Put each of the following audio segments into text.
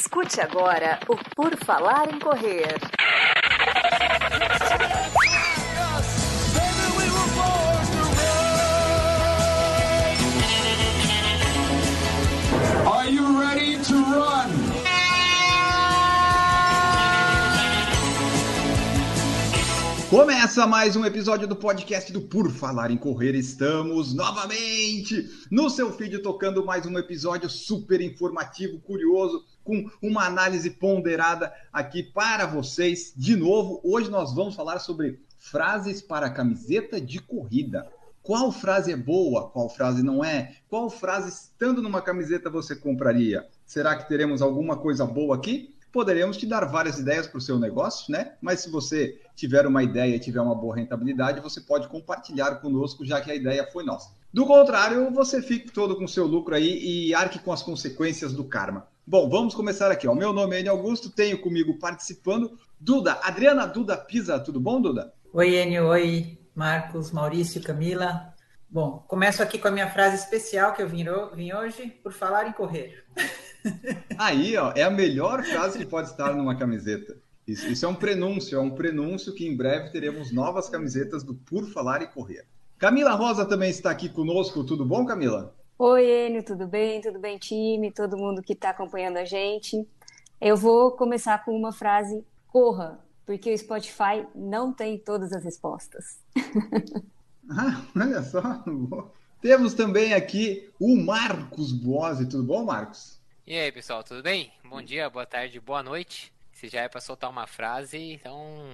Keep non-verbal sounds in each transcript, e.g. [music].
Escute agora o Por Falar em Correr. Are you ready to run? Começa mais um episódio do podcast do Por Falar em Correr. Estamos novamente no seu feed tocando mais um episódio super informativo, curioso, com uma análise ponderada aqui para vocês. De novo, hoje nós vamos falar sobre frases para camiseta de corrida. Qual frase é boa? Qual frase não é? Qual frase estando numa camiseta você compraria? Será que teremos alguma coisa boa aqui? Poderemos te dar várias ideias para o seu negócio, né? Mas se você tiver uma ideia e tiver uma boa rentabilidade, você pode compartilhar conosco, já que a ideia foi nossa. Do contrário, você fique todo com seu lucro aí e arque com as consequências do karma. Bom, vamos começar aqui. O meu nome é Enio Augusto, tenho comigo participando Duda, Adriana Duda Pisa. Tudo bom, Duda? Oi, Enio. Oi, Marcos, Maurício, Camila. Bom, começo aqui com a minha frase especial que eu vim, vim hoje, por falar em correr. [laughs] Aí, ó, é a melhor frase que pode estar numa camiseta. Isso, isso, é um prenúncio, é um prenúncio que em breve teremos novas camisetas do Por Falar e Correr. Camila Rosa também está aqui conosco. Tudo bom, Camila? Oi, Enio, tudo bem? Tudo bem, time? Todo mundo que está acompanhando a gente. Eu vou começar com uma frase: corra, porque o Spotify não tem todas as respostas. [laughs] ah, olha só. Temos também aqui o Marcos Boazzi. Tudo bom, Marcos? E aí, pessoal, tudo bem? Bom dia, boa tarde, boa noite. Se já é para soltar uma frase, então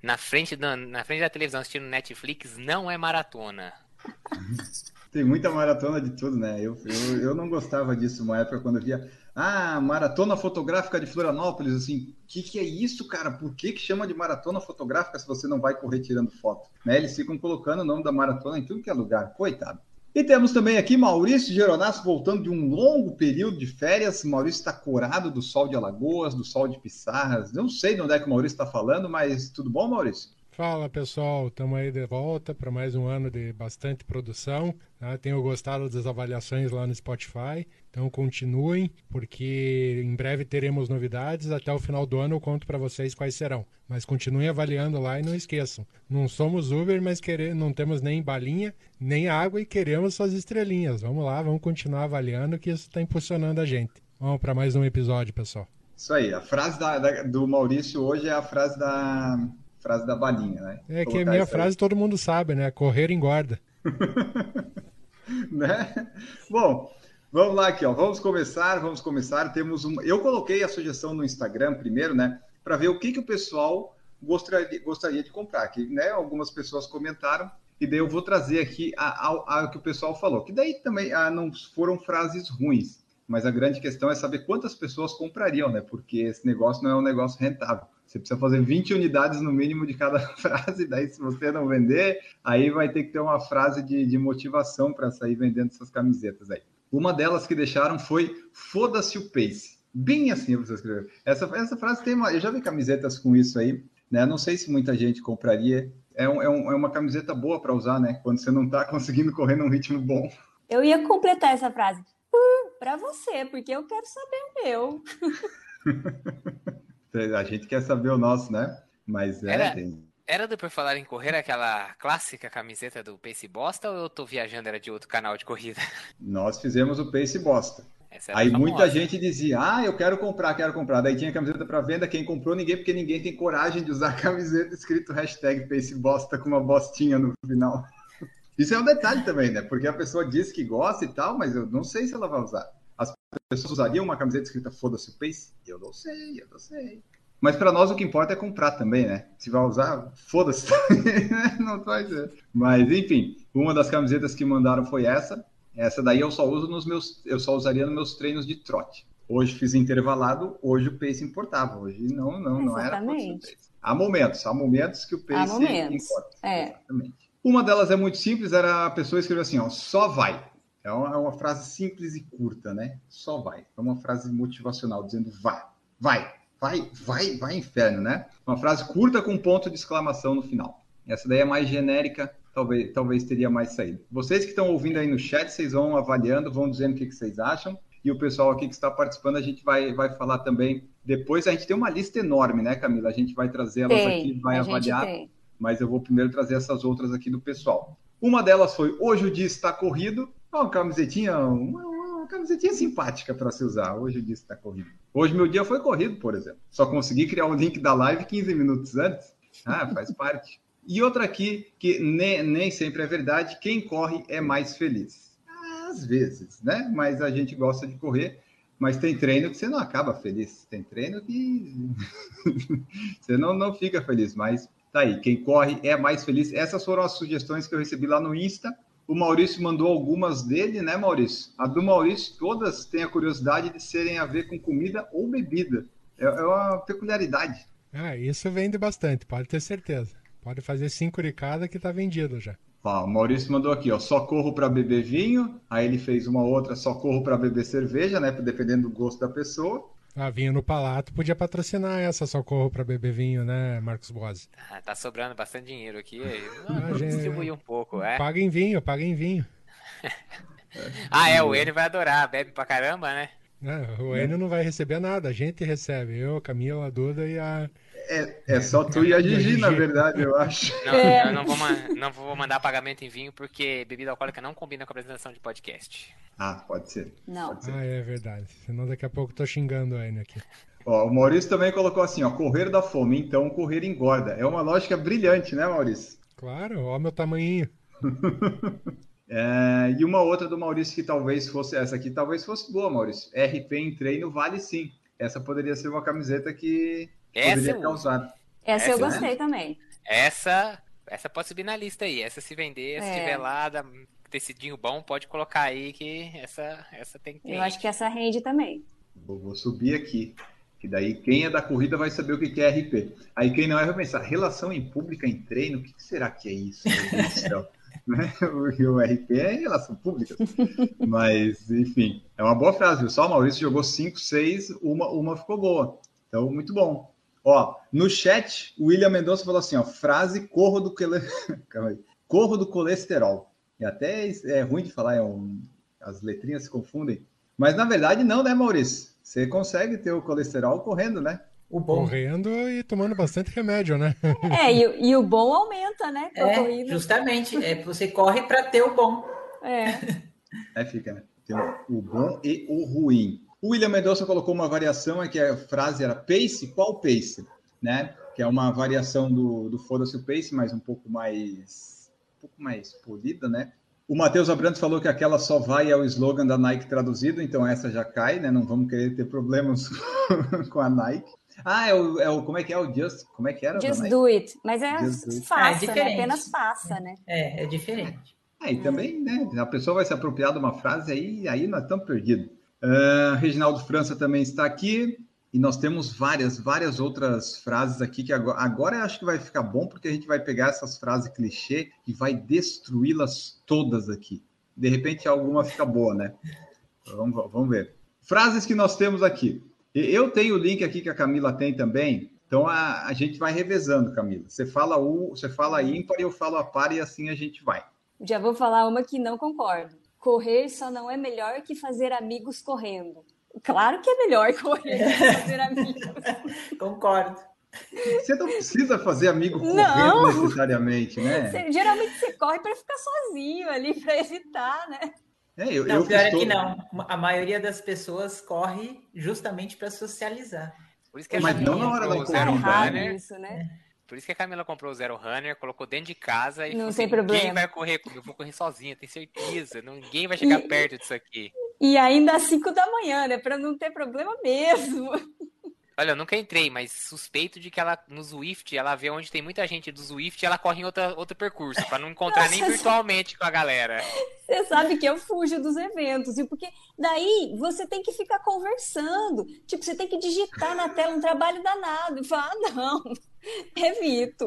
na frente da, na frente da televisão assistindo Netflix não é maratona. [laughs] Tem muita maratona de tudo, né? Eu, eu, eu não gostava disso uma época quando eu via ah, maratona fotográfica de Florianópolis, assim, o que, que é isso, cara? Por que, que chama de maratona fotográfica se você não vai correr tirando foto? Né? Eles ficam colocando o nome da maratona em tudo que é lugar, coitado. E temos também aqui Maurício Geronasso voltando de um longo período de férias. Maurício está corado do sol de Alagoas, do sol de Pissarras. Não sei de onde é que o Maurício está falando, mas tudo bom, Maurício? Fala pessoal, estamos aí de volta para mais um ano de bastante produção. Tá? Tenho gostado das avaliações lá no Spotify, então continuem, porque em breve teremos novidades. Até o final do ano eu conto para vocês quais serão. Mas continuem avaliando lá e não esqueçam: não somos Uber, mas querer, não temos nem balinha, nem água e queremos suas estrelinhas. Vamos lá, vamos continuar avaliando que isso está impulsionando a gente. Vamos para mais um episódio, pessoal. Isso aí, a frase da, da, do Maurício hoje é a frase da frase da balinha, né? É que a minha frase todo mundo sabe, né? Correr engorda. [laughs] né? Bom, vamos lá aqui, ó. Vamos começar, vamos começar. Temos um. Eu coloquei a sugestão no Instagram primeiro, né? Para ver o que, que o pessoal gostaria, gostaria de comprar. Que, né, algumas pessoas comentaram e daí eu vou trazer aqui a, que o pessoal falou. Que daí também ah, não foram frases ruins, mas a grande questão é saber quantas pessoas comprariam, né? Porque esse negócio não é um negócio rentável. Você precisa fazer 20 unidades no mínimo de cada [laughs] frase, daí se você não vender, aí vai ter que ter uma frase de, de motivação para sair vendendo essas camisetas aí. Uma delas que deixaram foi foda-se o pace. Bem assim você escreveu. Essa, essa frase tem uma. Eu já vi camisetas com isso aí, né? Não sei se muita gente compraria. É, um, é, um, é uma camiseta boa para usar, né? Quando você não está [laughs] conseguindo correr num ritmo bom. Eu ia completar essa frase. Uh, para você, porque eu quero saber o meu. [laughs] A gente quer saber o nosso, né? Mas é. Era, tem... era do Por Falar em Correr aquela clássica camiseta do Pace Bosta ou eu tô viajando, era de outro canal de corrida? [laughs] Nós fizemos o Pace Bosta. Aí famosa. muita gente dizia, ah, eu quero comprar, quero comprar. Daí tinha camiseta para venda, quem comprou ninguém, porque ninguém tem coragem de usar a camiseta escrito hashtag Pace Bosta com uma bostinha no final. [laughs] Isso é um detalhe também, né? Porque a pessoa diz que gosta e tal, mas eu não sei se ela vai usar pessoas usariam uma camiseta escrita Foda-se o Pace? Eu não sei, eu não sei. Mas para nós o que importa é comprar também, né? Se vai usar, foda-se. [laughs] Né? não vai ser. Mas enfim, uma das camisetas que mandaram foi essa. Essa daí eu só uso nos meus, eu só usaria nos meus treinos de trote. Hoje fiz intervalado, hoje o pace importava. Hoje não, não, não era pace. Há momentos, há momentos que o pace importa. É. Exatamente. Uma delas é muito simples, era a pessoa escrever assim, ó, só vai. É uma, é uma, frase simples e curta, né? Só vai. É uma frase motivacional, dizendo vá, vai, vai, vai, vai, inferno, né? Uma frase curta com ponto de exclamação no final. Essa daí é mais genérica, talvez, talvez teria mais saída. Vocês que estão ouvindo aí no chat, vocês vão avaliando, vão dizendo o que, que vocês acham. e o pessoal aqui que está participando, a gente vai, vai falar também. Depois a gente tem uma lista enorme, né, Camila? A gente vai trazer elas Tem, aqui, vai avaliar, tem. mas eu vou primeiro trazer essas outras aqui do pessoal. Uma delas foi Hoje o dia está corrido. Uma camisetinha, uma, uma camisetinha simpática para se usar. Hoje o dia está corrido. Hoje meu dia foi corrido, por exemplo. Só consegui criar o link da live 15 minutos antes. Ah, faz [laughs] parte. E outra aqui, que nem, nem sempre é verdade, quem corre é mais feliz. Às vezes, né? Mas a gente gosta de correr, mas tem treino que você não acaba feliz. Tem treino que [laughs] você não, não fica feliz, mas tá aí. Quem corre é mais feliz. Essas foram as sugestões que eu recebi lá no Insta. O Maurício mandou algumas dele, né, Maurício? A do Maurício, todas têm a curiosidade de serem a ver com comida ou bebida. É, é uma peculiaridade. Ah, isso vende bastante, pode ter certeza. Pode fazer cinco de cada que tá vendido já. Ó, o Maurício mandou aqui, ó, só corro para beber vinho. Aí ele fez uma outra, só corro para beber cerveja, né? Dependendo do gosto da pessoa. Ah, vinho no palato podia patrocinar essa socorro para beber vinho, né, Marcos Boas? Ah, tá sobrando bastante dinheiro aqui. [laughs] Ah, Vamos gente, distribuir um pouco, é. Paga em vinho, paga em vinho. [laughs] Ah, é, o Enio vai adorar, bebe pra caramba, né? Ah, o Enio não vai receber nada, a gente recebe. Eu, Camila, a Duda e a. É, é só tu e a [laughs] Gigi, na verdade, eu acho. Não, É. eu não vou, não vou mandar pagamento em vinho porque bebida alcoólica não combina com a apresentação de podcast. Ah, pode ser. Não. Pode ser. Ah, é verdade. Senão daqui a pouco eu tô xingando o Enio aqui. Ó, o Maurício também colocou assim, ó, correr da fome, então correr engorda. É uma lógica brilhante, né, Maurício? Claro, ó meu tamanhinho. [laughs] É, e uma outra do Maurício que talvez fosse essa aqui, talvez fosse boa, Maurício. RP em treino vale sim. Essa poderia ser uma camiseta que Essa uso. causar. Essa, eu Essa, né? gostei também. Essa, essa pode subir na lista aí. Essa se vender, se É. tiver lá, dá- tecidinho bom, pode colocar aí que essa, essa tem que ter. Eu acho que essa rende também. Vou, vou subir aqui. Que daí quem é da corrida vai saber o que é RP. Aí quem não é vai pensar, relação em pública em treino, o que será que é isso? Meu Deus do céu? [laughs] Né? O o RP é relação pública. Mas, enfim, é uma boa frase, viu? Só o Maurício jogou 5, 6, uma, uma ficou boa. Então, muito bom. Ó, no chat, o William Mendonça falou assim, ó, frase corro do, cole... [laughs] Calma aí. corro do colesterol. E até é ruim de falar, é um... as letrinhas se confundem. Mas, na verdade, não, né, Maurício? Você consegue ter o colesterol correndo, né? O bom Correndo e tomando bastante remédio, né? É, e, o- e o bom aumenta, né? É justamente, é você corre para ter o bom. É. [laughs] É, fica, né? Tem o bom e o ruim. O William Mendonça colocou uma variação, é que a frase era pace, qual pace? Né? Que é uma variação do, do Foda-se o Pace, mas um pouco mais um pouco mais polida, né? O Matheus Abrantes falou que aquela só vai ao slogan da Nike traduzido, então essa já cai, né? Não vamos querer ter problemas [laughs] com a Nike. Ah, é o, é o como é que é o Just, como é que era? Just do it. Mas é faça, Ah, é né? Apenas faça, né? É, é diferente. Ah, e também, né? A pessoa vai se apropriar de uma frase aí, aí nós estamos perdidos. Ah, Reginaldo França também está aqui. E nós temos várias, várias outras frases aqui que agora, agora acho que vai ficar bom, porque a gente vai pegar essas frases clichê e vai destruí-las todas aqui. De repente alguma fica boa, né? Vamos, vamos ver. Frases que nós temos aqui. Eu tenho o link aqui que a Camila tem também. Então a, a gente vai revezando, Camila. Você fala o, você fala ímpar eu falo a par e assim a gente vai. Já vou falar uma que não concordo. Correr só não é melhor que fazer amigos correndo. Claro que é melhor [laughs] correr que fazer amigos. Concordo. Você não precisa fazer amigo correndo Não. necessariamente, né? Você- geralmente você corre para ficar sozinho ali, para evitar, né? É, eu, Não, eu pior é estou- que não. A maioria das pessoas corre justamente para socializar. Por isso que a Mas não na hora da corrida, errado Runner. isso, né? Por isso que a Camila comprou o Zero Runner, colocou dentro de casa e Não falou tem assim, ninguém problema. vai correr eu vou correr sozinha, tenho certeza. Ninguém vai chegar E- perto disso aqui. E ainda às 5 da manhã, né? Para não ter problema mesmo. Olha, eu nunca entrei, mas suspeito de que ela, no Zwift, ela vê onde tem muita gente do Zwift e ela corre em outra, outro percurso, pra não encontrar nem virtualmente com a galera. Você sabe que eu fujo dos eventos, e porque daí você tem que ficar conversando. Tipo, você tem que digitar na tela um trabalho danado. E falar, ah, não, [laughs] evito.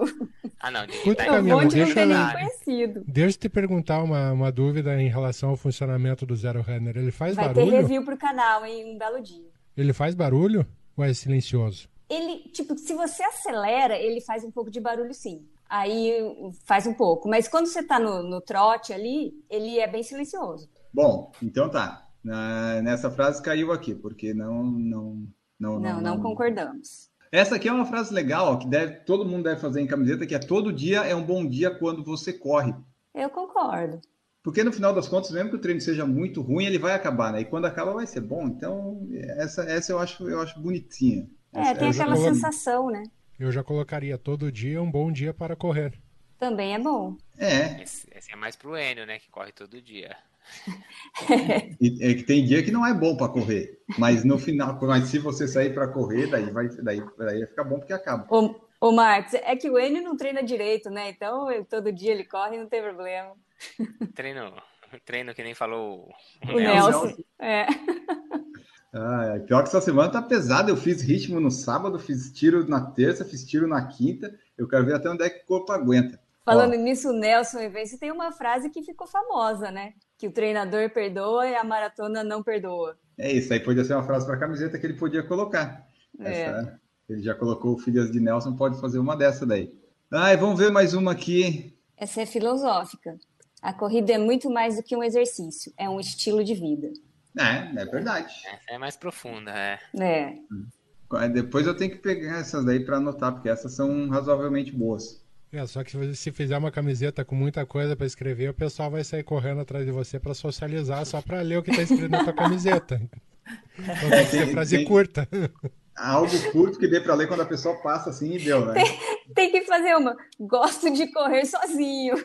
Ah, não, digitar vou de não deixa ter eu- nenhum conhecido. Deixa eu te perguntar uma, uma dúvida em relação ao funcionamento do Zero Runner. Ele faz Vai ter barulho? review pro canal em um belo dia. Ele faz barulho ou é silencioso? Ele, tipo, se você acelera, ele faz um pouco de barulho, sim. Aí faz um pouco. Mas quando você tá no, no trote ali, ele é bem silencioso. Bom, então tá. Na, nessa frase caiu aqui, porque não, não, não, Não, não concordamos. Essa aqui é uma frase legal, ó, que deve, todo mundo deve fazer em camiseta, que é todo dia é um bom dia quando você corre. Eu concordo. Porque no final das contas, mesmo que o treino seja muito ruim, ele vai acabar, né? E quando acaba vai ser bom. Então, essa, essa eu acho, eu acho bonitinha. É, Essa- tem essa- aquela colo- sensação, né? Eu já colocaria todo dia um bom dia para correr. Também é bom. É, Esse, esse é mais pro Enio, né? Que corre todo dia. [laughs] e- é que tem dia que não é bom para correr, mas no final, mas se você sair para correr, daí vai, daí, daí vai ficar bom porque acaba. Ô, ô Marcos, é que o Enio não treina direito, né? Então, eu- todo dia ele corre, não tem problema. Treino, treino que nem falou o, O Nelson. Nelson. É. Ah, é. pior que essa semana tá pesada. Eu fiz ritmo no sábado, fiz tiro na terça, fiz tiro na quinta. Eu quero ver até onde é que o corpo aguenta. Falando Ó, nisso, o Nelson Evence tem uma frase que ficou famosa, né? Que o treinador perdoa e a maratona não perdoa. é isso aí, podia ser uma frase para camiseta que ele podia colocar. É. Essa- ele já colocou filhas de Nelson, pode fazer uma dessa daí. Ai, vamos ver mais uma aqui. Essa é filosófica. A corrida é muito mais do que um exercício, é um estilo de vida. É, é verdade. Essa é mais profunda, é. É. Aí Depois eu tenho que pegar essas daí para anotar, porque essas são razoavelmente boas. É, só que se fizer uma camiseta com muita coisa para escrever, o pessoal vai sair correndo atrás de você para socializar, só para ler o que tá escrito na tua camiseta. [laughs] Então tem que ser frase tem- curta. Algo curto que dê para ler quando a pessoa passa assim e deu, né? Tem que fazer uma. Gosto de correr sozinho.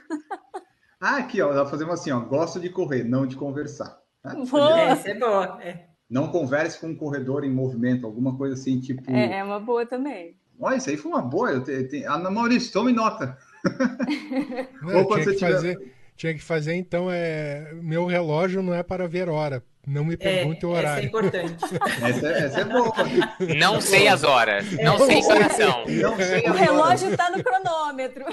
Ah, aqui, ó, fazer uma assim, ó. Gosto de correr, não de conversar. tá? Boa. É, essa é boa. É. Não converse com um corredor em movimento, alguma coisa assim, tipo. É, é uma boa também. Olha, isso aí foi uma boa. Eu te, te... Ana Maurício, tome nota. Não, [laughs] Ou quando tinha, que você tiver- fazer, tinha que fazer, então, é. Meu relógio não é para ver hora. Não me É, pergunte o essa é horário. importante. [laughs] Essa é, essa é boa. Não sei as horas. Não sei que horas são. Não sei O relógio tá no cronômetro.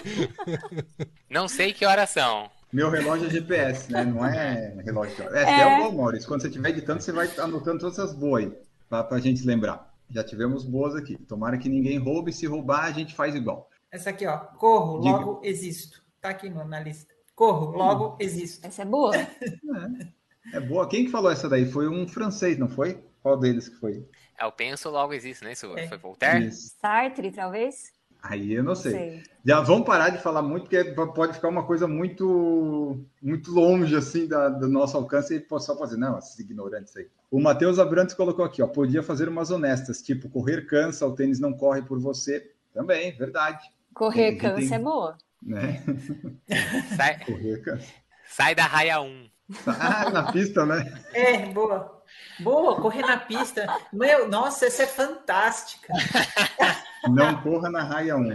[laughs] Não sei que horas são. Meu relógio é GPS, né? Não é relógio. de hora. É, É. é. bom, Maurício. Quando você estiver editando, você vai anotando todas essas boas aí, pra, pra gente lembrar. Já tivemos boas aqui. Tomara que ninguém roube. Se roubar, a gente faz igual. Essa aqui, ó. Corro, Diga. logo existo. Tá aqui no- na lista. Corro, logo existo. Essa é boa. É boa. Quem que falou essa daí? Foi um francês, não foi? Qual deles que foi? É, Eu penso, logo existe, né? Isso É. foi Voltaire? Isso. Sartre, talvez? Aí eu não sei. Sei. Já vamos parar de falar muito, porque pode ficar uma coisa muito muito longe assim da, do nosso alcance e só fazer, não, esses ignorantes aí. O Matheus Abrantes colocou aqui, ó, podia fazer umas honestas, tipo, correr cansa, o tênis não corre por você. Também, verdade. Correr cansa tem- é boa. Né? Sai, [laughs] Correr cansa. sai da raia 1. Ah, na pista, né? É, boa. Boa, correr na pista. Meu, nossa, essa é fantástica. Não corra na raia 1.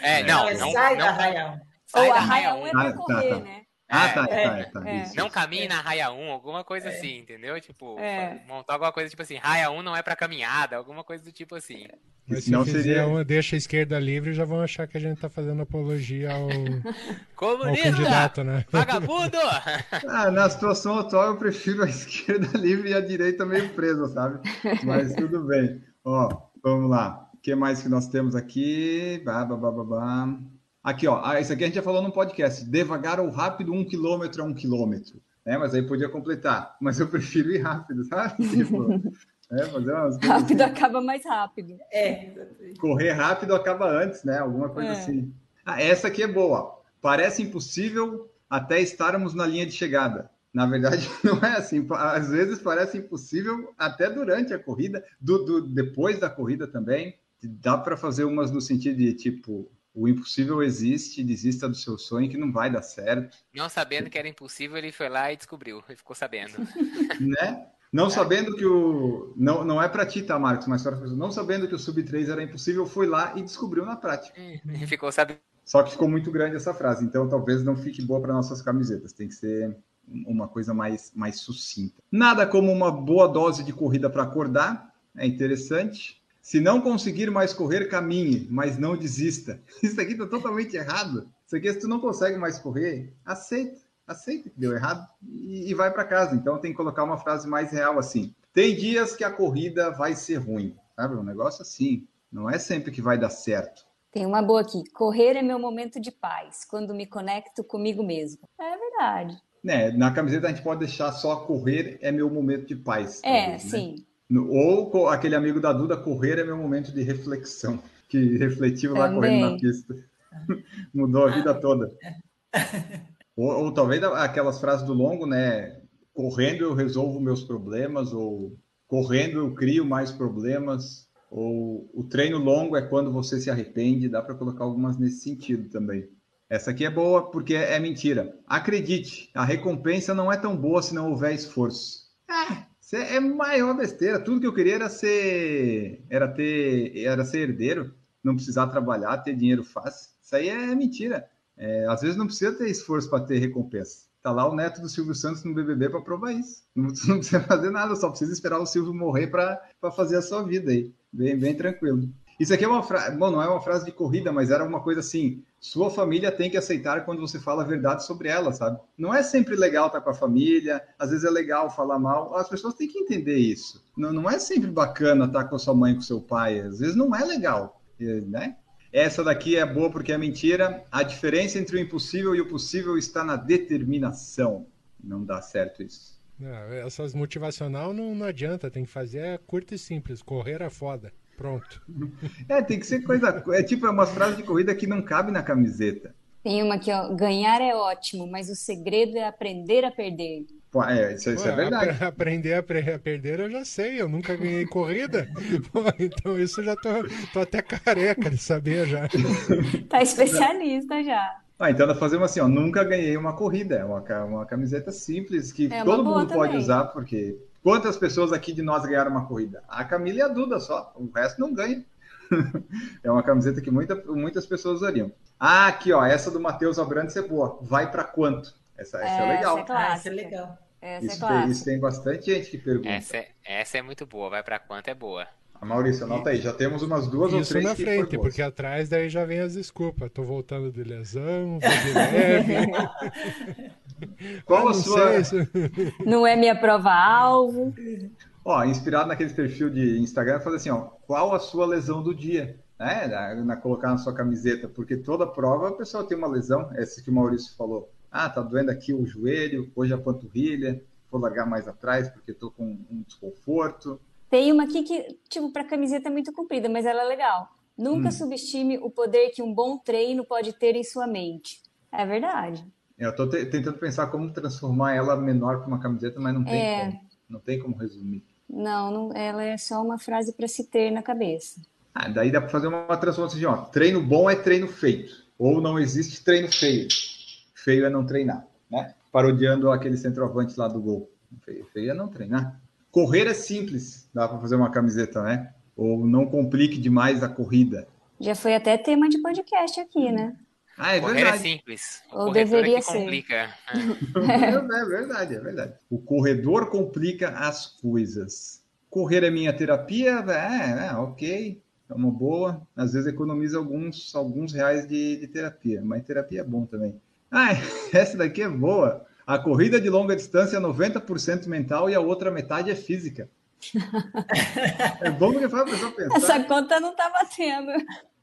É, não, É, não, sai da não, raia 1. sai Ou da a raia 1 é pra Ah, tá, correr, tá. né? Ah, É, tá, é, tá, tá. é. Isso. Não caminhe na raia 1, alguma coisa assim, entendeu? Tipo, É. montar alguma coisa tipo assim, raia 1 não é pra caminhada, alguma coisa do tipo assim. Mas se fizer seria- uma deixa a esquerda livre, já vão achar que a gente tá fazendo apologia ao, [laughs] ao Comunista! candidato, né? Vagabundo! [laughs] Ah, na situação atual, eu prefiro a [laughs] esquerda livre e a direita meio presa, sabe? Mas tudo bem. Ó, vamos lá. O que mais que nós temos aqui? Bah, bah, bah, bah, bah. Aqui, ó. Ah, isso aqui a gente já falou no podcast. Devagar ou rápido, um quilômetro a um quilômetro. É, mas aí podia completar. Mas eu [laughs] prefiro ir rápido, sabe? [laughs] Tipo, é, fazer umas coisas Rápido assim. acaba mais rápido. É, Correr rápido acaba antes, né? Alguma coisa É. assim. Ah, essa aqui é boa. Parece impossível até estarmos na linha de chegada. Na verdade, [laughs] não é assim. Às vezes parece impossível até durante a corrida, do, do- depois da corrida também. Dá para fazer umas no sentido de tipo, o impossível existe, desista do seu sonho que não vai dar certo, Não sabendo que era impossível, ele foi lá e descobriu. Ele ficou sabendo. [laughs] né? Não sabendo que o. Não, não é para ti, tá, Marcos? Mas para não sabendo que o Sub 3 era impossível, foi lá e descobriu na prática. Ele ficou sabendo. Só que ficou muito grande essa frase, então talvez não fique boa para nossas camisetas. Tem que ser uma coisa mais, mais sucinta. Nada como uma boa dose de corrida para acordar, é interessante. Se não conseguir mais correr, caminhe, mas não desista. [laughs] Isso aqui está totalmente errado. Isso aqui, se tu não consegue mais correr, aceita, aceita que deu errado e, e vai para casa. Então tem que colocar uma frase mais real assim. Tem dias que a corrida vai ser ruim, sabe? Um negócio assim. Não é sempre que vai dar certo. Tem uma boa aqui. Correr é meu momento de paz, quando me conecto comigo mesmo. É verdade. Né, na camiseta a gente pode deixar só correr é meu momento de paz. É, talvez, né? sim. Ou aquele amigo da Duda, correr é meu momento de reflexão. Que refletiu lá correndo na pista. [laughs] Mudou a vida toda. [laughs] Ou, ou talvez aquelas frases do longo, né? Correndo eu resolvo meus problemas, ou correndo eu crio mais problemas, ou o treino longo é quando você se arrepende. Dá para colocar algumas nesse sentido também. Essa aqui é boa porque é, é mentira. Acredite, a recompensa não é tão boa se não houver esforço. É, isso é maior besteira. Tudo que eu queria era ser, era ter, era ser herdeiro, não precisar trabalhar, ter dinheiro fácil. Isso aí é mentira. É, às vezes não precisa ter esforço para ter recompensa. Tá lá o neto do Silvio Santos no BBB para provar isso. Não, [laughs] não precisa fazer nada, só precisa esperar o Silvio morrer para fazer a sua vida aí. Bem, bem tranquilo. Isso aqui é uma frase, bom, não é uma frase de corrida, mas era uma coisa assim: sua família tem que aceitar quando você fala a verdade sobre ela, sabe? Não é sempre legal estar com a família, às vezes é legal falar mal, as pessoas têm que entender isso. Não, não é sempre bacana estar com a sua mãe, com seu pai, às vezes não é legal, né? Essa daqui é boa porque é mentira. A diferença entre o impossível e o possível está na determinação. Não dá certo isso. Não, essas motivacional não, não adianta, tem que fazer é curto e simples, correr é foda. Pronto. [laughs] É, tem que ser coisa. É tipo é uma frase de corrida que não cabe na camiseta. Tem uma aqui, ó. Ganhar é ótimo, mas o segredo é aprender a perder. Pô, é, isso, isso é Ué, verdade. apre- Aprender a a perder eu já sei, eu nunca ganhei corrida. [laughs] Pô, então isso eu já tô, tô até careca de saber já. [laughs] Tá especialista já. Ah, então dá pra fazer uma assim, ó. Nunca ganhei uma corrida. É uma, uma camiseta simples que É todo mundo pode também. usar, porque quantas pessoas aqui de nós ganharam uma corrida? A Camila e a Duda só. O resto não ganha. [laughs] é uma camiseta que muita, muitas pessoas usariam. Ah, aqui, ó. Essa do Matheus Abrantes é boa. Vai pra quanto? Essa, essa é, É, legal. essa Ah, isso Clássica. é legal. Essa é Isso, tem, clássica. isso tem bastante gente que pergunta. Essa é, essa é muito boa. Vai pra quanto é boa. A Maurício, anota aí. Já temos umas duas ou Isso três na que frente, porque atrás daí já vem as desculpas. Tô voltando de lesão, vou de leve. [laughs] Qual Ah, a sua... sei, isso- [laughs] Não é minha prova-alvo. Ó, inspirado naquele perfil de Instagram, fazer assim, ó, qual a sua lesão do dia? Né? Na, na- colocar na sua camiseta, porque toda prova a pessoa tem uma lesão, essa que o Maurício falou. Ah, tá doendo aqui o joelho, hoje a panturrilha, vou largar mais atrás porque tô com um desconforto. Tem uma aqui que, tipo, pra camiseta é muito comprida, mas ela é legal. Nunca subestime o poder que um bom treino pode ter em sua mente. É verdade. Eu tô te- tentando pensar como transformar ela menor para uma camiseta, mas não tem É. como. Não tem como resumir. Não, não, ela é só uma frase para se ter na cabeça. Ah, daí dá para fazer uma transformação assim, ó, treino bom é treino feito, ou não existe treino feio. Feio é não treinar, né? Parodiando aquele centroavante lá do gol. Feio, feio é não treinar. Correr é simples, dá para fazer uma camiseta, né? Ou não complique demais a corrida. Já foi até tema de podcast aqui, né? Ah, é Correr é verdade. simples. O Ou corredor é deveria ser. complica. É, [laughs] é verdade, é verdade. O corredor complica as coisas. Correr é minha terapia? É, é, ok. É uma boa. Às vezes economiza alguns, alguns reais de, de terapia, mas terapia é bom também. Ah, [laughs] essa daqui é boa. A corrida de longa distância é 90% mental e a outra metade é física. [laughs] É bom porque faz a pessoa pensar. Essa conta não tá batendo.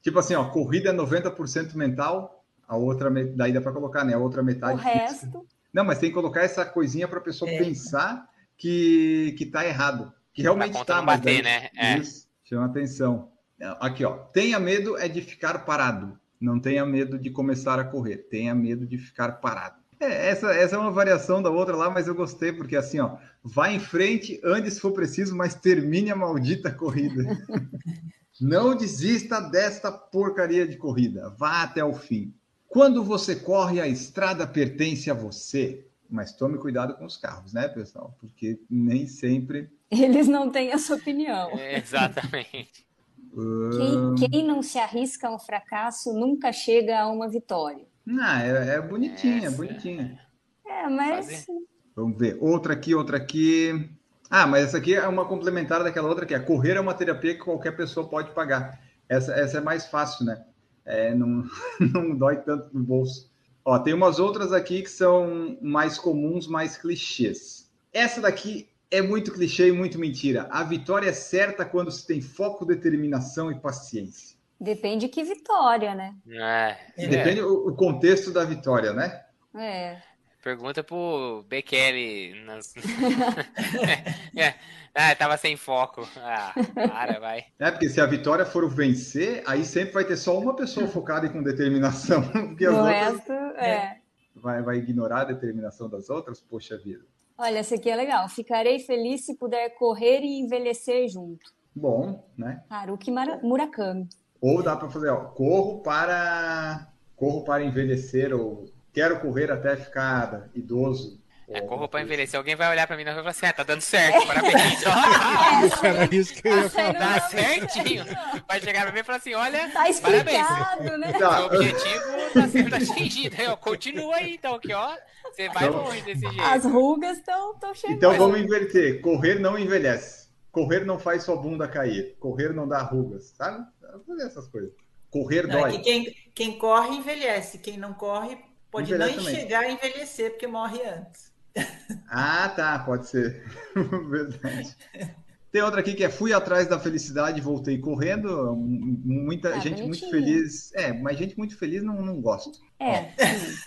Tipo assim, ó, corrida é 90% mental, a outra, daí dá para colocar, né? A outra O metade física. resto. Não, mas tem que colocar essa coisinha para a pessoa É. pensar que, que tá errado. Que realmente tá, não mas bater, daí- né? É. Isso, chama atenção. Aqui, ó. Tenha medo é de ficar parado. Não tenha medo de começar a correr. Tenha medo de ficar parado. É, essa, essa é uma variação da outra lá, mas eu gostei, porque assim, ó. Vá em frente, ande se for preciso, mas termine a maldita corrida. [laughs] Não desista desta porcaria de corrida. Vá até o fim. Quando você corre, a estrada pertence a você. Mas tome cuidado com os carros, né, pessoal? Porque nem sempre. Eles não têm essa opinião. É, exatamente. Quem, quem não se arrisca a um fracasso nunca chega a uma vitória. Ah, é, é bonitinha, é Essa- bonitinha. É, mas Fazer. Vamos ver. Outra aqui, outra aqui. Ah, mas essa aqui é uma complementar daquela outra que é correr é uma terapia que qualquer pessoa pode pagar. Essa, essa é mais fácil, né? É, não, [laughs] não dói tanto no bolso. Ó, tem umas outras aqui que são mais comuns, mais clichês. Essa daqui é muito clichê e muito mentira. A vitória é certa quando se tem foco, determinação e paciência. Depende que vitória, né? É, é. Depende o, o contexto da vitória, né? É. Pergunta pro Bekele. Nas... [laughs] [laughs] é, ah, tava sem foco. Ah, para, vai. É, porque se a vitória for o vencer, aí sempre vai ter só uma pessoa focada e com determinação. [laughs] Porque as o outras resto, é. vai, vai ignorar a determinação das outras? Poxa vida. Olha, essa aqui é legal. Ficarei feliz se puder correr e envelhecer junto. Bom, né? Haruki Murakami. Ou dá para fazer, ó, corro para corro para envelhecer ou quero correr até ficar idoso. É, corro coisa envelhecer. Alguém vai olhar pra mim e vai falar assim: ah, tá dando certo, parabéns. Ó, [laughs] Era isso que eu ia falar. Tá certinho. Vai chegar pra mim e falar assim: olha, Tá parabéns. né? assim. Seu Tá, objetivo tá sendo atingido. Ó, continua aí, então, que ó, você vai Então- longe desse jeito. As rugas estão chegando. Então vamos inverter. Correr não envelhece. Correr não faz sua bunda cair. Correr não dá rugas, sabe? Essas coisas. Correr Não, é dói. que quem, quem corre envelhece, quem não corre pode Envelhece nem também. chegar a envelhecer porque morre antes. [laughs] Ah, tá, pode ser. [laughs] Verdade. Tem outra aqui que é fui atrás da felicidade voltei correndo. Muita Ah, gente muito feliz. É, mas gente muito feliz não, não gosto. É, sim.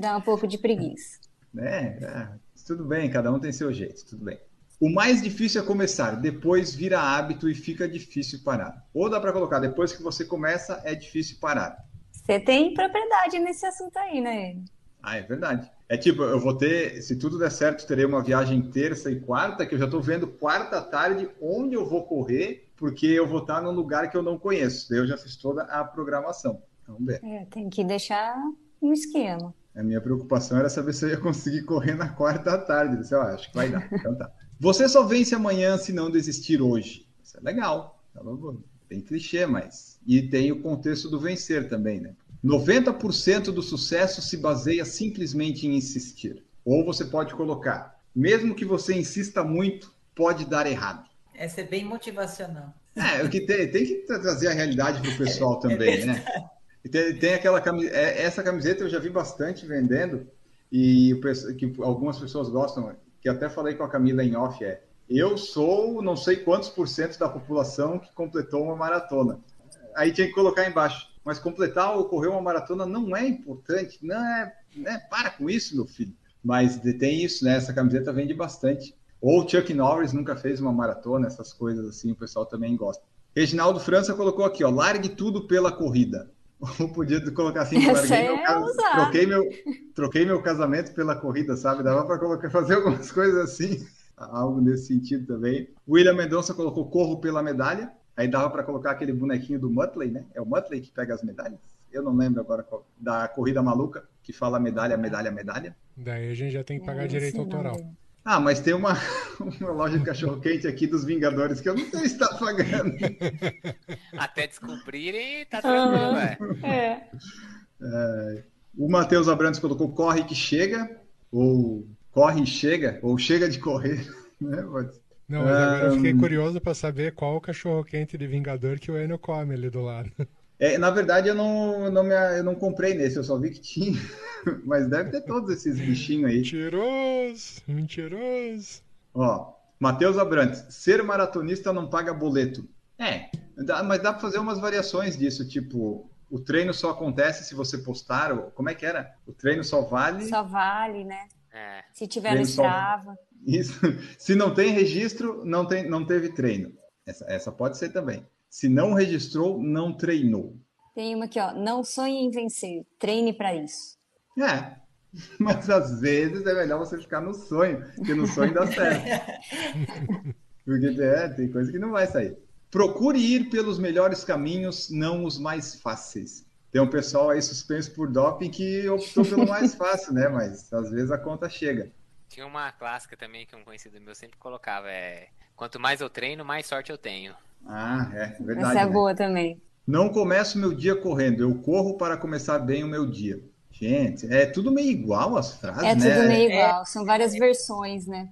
Dá um pouco de preguiça. né? É, tudo bem, cada um tem seu jeito, tudo bem. O mais difícil é começar, depois vira hábito e fica difícil parar. Ou dá para colocar, depois que você começa, é difícil parar. Você tem propriedade nesse assunto aí, né? Ah, é verdade. É tipo, eu vou ter, se tudo der certo, terei uma viagem terça e quarta, que eu já estou vendo quarta tarde onde eu vou correr, porque eu vou estar num lugar que eu não conheço. Daí eu já fiz toda a programação. Vamos ver. É, tem que deixar um esquema. A minha preocupação era saber se eu ia conseguir correr na quarta tarde. Eu disse, "Ó, acho que vai dar. Então tá. Você só vence amanhã se não desistir hoje. Isso é legal. Tem clichê, mas. E tem o contexto do vencer também, né? 90% do sucesso se baseia simplesmente em insistir. Ou você pode colocar, mesmo que você insista muito, pode dar errado. Essa é bem motivacional. É, o que tem, tem que tra- trazer a realidade para o pessoal [laughs] também, né? E tem, tem aquela camiseta, essa camiseta eu já vi bastante vendendo e que algumas pessoas gostam, que até falei com a Camila em off, é eu sou não sei quantos por cento da população que completou uma maratona. Aí tinha que colocar embaixo, mas completar ou correr uma maratona não é importante, não é, né? Para com isso, meu filho. Mas tem isso, né? Essa camiseta vende bastante. Ou Chuck Norris nunca fez uma maratona, essas coisas assim, o pessoal também gosta. Reginaldo França colocou aqui, ó, largue tudo pela corrida. Ou podia colocar assim, Essa larguei é meu, cas- ousado. troquei, meu, troquei meu casamento pela corrida, sabe? Dava para colocar, [laughs] fazer algumas coisas assim, algo nesse sentido também. William Mendonça colocou corro pela medalha. Aí dava para colocar aquele bonequinho do Muttley, né? É o Muttley que pega as medalhas? Eu não lembro agora qual, da corrida maluca, que fala medalha, medalha, medalha. Daí a gente já tem que pagar É, direito não autoral. deu. Ah, mas tem uma, [laughs] uma loja de cachorro-quente aqui dos Vingadores que eu não sei se está pagando. [laughs] Até descobrirem, tá tranquilo, é. É. O Matheus Abrantes colocou corre que chega, ou corre e chega, ou chega de correr. [laughs] Né? Ser. Não, mas agora eu fiquei curioso pra saber qual o cachorro quente de Vingador que o Enio come ali do lado. É, na verdade, eu não, não me, eu não comprei nesse, eu só vi que tinha. [laughs] Mas deve ter todos esses bichinhos aí. Mentiroso, mentiroso. Ó, Matheus Abrantes, ser maratonista não paga boleto. É, dá- mas dá para fazer umas variações disso, tipo, o treino só acontece se você postar, ou, como é que era? O treino só vale. Só vale, né? É. Se tiver no Treino só- Strava. Isso. [laughs] Se não tem registro, não, tem, não teve treino. Essa, essa pode ser também. Se não registrou, não treinou. Tem uma aqui, ó. Não sonhe em vencer. Treine para isso. É, [laughs] mas às vezes é melhor você ficar no sonho, porque no sonho dá certo. [laughs] Porque é, tem coisa que não vai sair. Procure ir pelos melhores caminhos, não os mais fáceis. Tem um pessoal aí suspenso por doping que optou pelo mais [laughs] fácil, né? Mas às vezes a conta chega. Tinha uma clássica também que um conhecido meu sempre colocava, é... Quanto mais eu treino, mais sorte eu tenho. Ah, é verdade. Essa é né? boa também. Não começo meu dia correndo, eu corro para começar bem o meu dia. Gente, é tudo meio igual as frases, É né? tudo meio igual. São várias versões, né?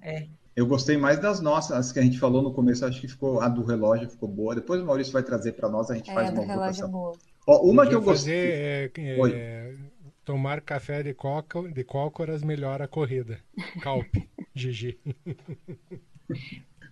Eu gostei mais das nossas, as que a gente falou no começo, acho que ficou a do relógio ficou boa. Depois o Maurício vai trazer para nós, a gente faz É, uma do relógio é votação. boa. Ó, uma que eu gostei. fazer é, é, tomar café de, coca, de cócoras melhora a corrida. Calpe, [laughs] Gigi.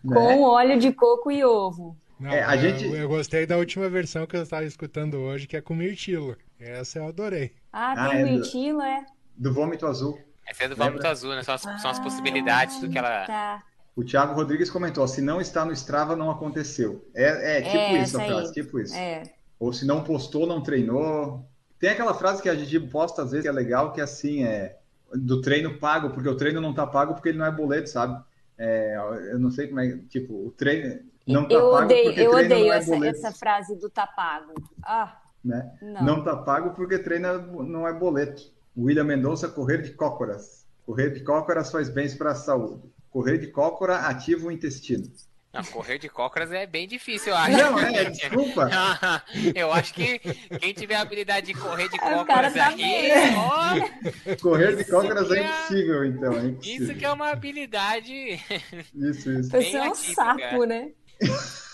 né? Com óleo de coco e ovo. Não, É, a eu, gente- eu gostei da última versão que eu estava escutando hoje, que é com mirtilo. Essa eu adorei. Ah, Ah, tem é o do- mirtilo, é? Do vômito azul. Essa é do vômito azul, né? São as, são as possibilidades do que ela. Tá. O Thiago Rodrigues comentou: se não está no Strava, não aconteceu. É, é tipo É, isso a frase, aí. tipo isso. É. Ou se não postou, não treinou. Tem aquela frase que a Gigi posta às vezes que é legal, que é assim, é do treino pago, porque o treino não tá pago porque ele não é boleto, sabe? É, eu não sei como é, tipo, o treino não tá eu pago odeio, porque eu odeio não é essa, boleto, essa frase do tá pago. Ah, né? não. Não tá pago porque treino não é boleto. William Mendonça, correr de cócoras. Correr de cócoras faz bem para a saúde. Correr de cócora ativa o intestino. Não, correr de cócoras é bem difícil, eu acho. Não, é, desculpa. [laughs] eu acho que quem tiver a habilidade de correr de cara cócoras tá aí, bem. ó, Correr de Isso cócoras é é- impossível, então. É impossível. isso que é uma habilidade. Isso, isso. Você é um atípica. sapo, né? [laughs]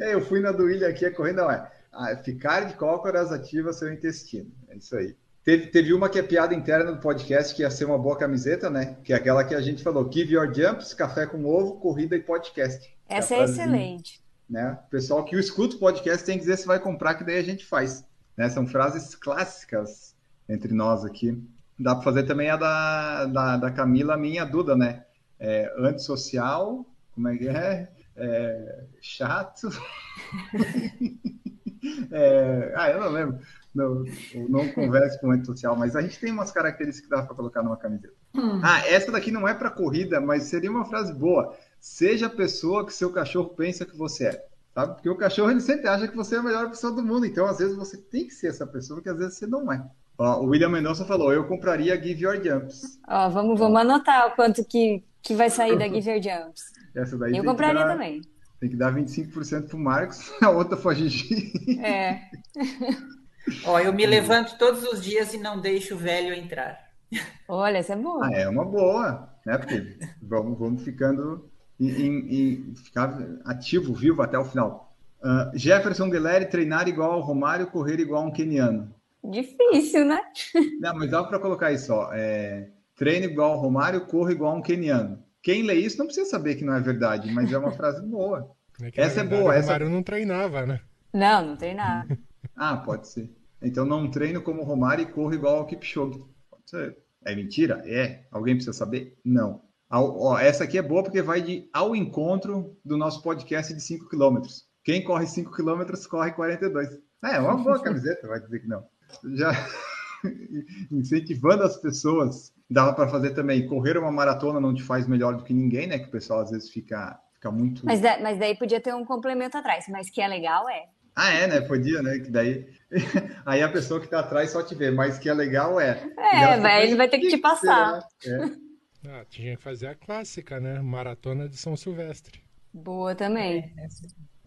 É, eu fui na do William aqui, a corrida não é. Ah, ficar de cócoras ativa seu intestino. É isso aí. Teve, teve uma que é piada interna do podcast, que ia ser uma boa camiseta, né? Que é aquela que a gente falou: Give your jumps, café com ovo, corrida e podcast. Essa a é frasezinha, excelente. Né? O pessoal que escuta o podcast tem que dizer se vai comprar, que daí a gente faz. Né? São frases clássicas entre nós aqui. Dá para fazer também a da, da, da Camila, minha Duda, né? É, antissocial, como é que é? É, chato. [laughs] É, ah, eu não lembro. Não, não converso com antissocial, mas a gente tem umas características que dá para colocar numa camiseta. Ah, essa daqui não é para corrida, mas seria uma frase boa. Seja a pessoa que seu cachorro pensa que você é. Sabe? Porque o cachorro ele sempre acha que você é a melhor pessoa do mundo. Então, às vezes, você tem que ser essa pessoa, porque às vezes você não é. Ó, o William Mendonça falou: eu compraria Give Your Jumps. Ó, vamos, vamos anotar o quanto que, que vai sair da Give Your Jumps. Essa daí Eu tem que compraria dar- também. Tem que dar 25% pro Marcos, [laughs] a outra foi a Gigi. É. [laughs] Ó, eu me levanto todos os dias e não deixo o velho entrar. Olha, essa é boa. Ah, é uma boa, né? Porque vamos, vamos ficando em, em- em- ficar ativo, vivo até o final. Ah, Jefferson Guilherme treinar igual ao Romário, correr igual a um keniano. Difícil, né? Não, mas dá para colocar isso, ó. É, treino igual ao Romário, corra igual a um keniano. Quem lê isso não precisa saber que não é verdade, mas é uma [laughs] frase boa. É que, Essa é boa, O essa- Romário não treinava, né? Não, não tem nada. [laughs] Ah, pode ser. Então não treino como o Romário e corro igual ao Kipchoge. Pode ser. É mentira? É. Alguém precisa saber? Não. Ao- ó, essa aqui é boa porque vai de ao encontro do nosso podcast de 5 km. Quem corre 5 km corre 42. É, é uma boa camiseta, vai dizer que não. Já [laughs] incentivando as pessoas. Dava para fazer também. Correr uma maratona não te faz melhor do que ninguém, né? Que o pessoal às vezes fica, fica muito. Mas, da- mas daí podia ter um complemento atrás. Mas que é legal, é. Ah, é, né? Podia, né? Que daí. [laughs] Aí a pessoa que tá atrás só te vê, mas que é legal é. É, fica, ele vai ter que te "Tem ser, passar." né? É. [laughs] Ah, tinha que fazer a clássica, né? Maratona de São Silvestre. Boa também.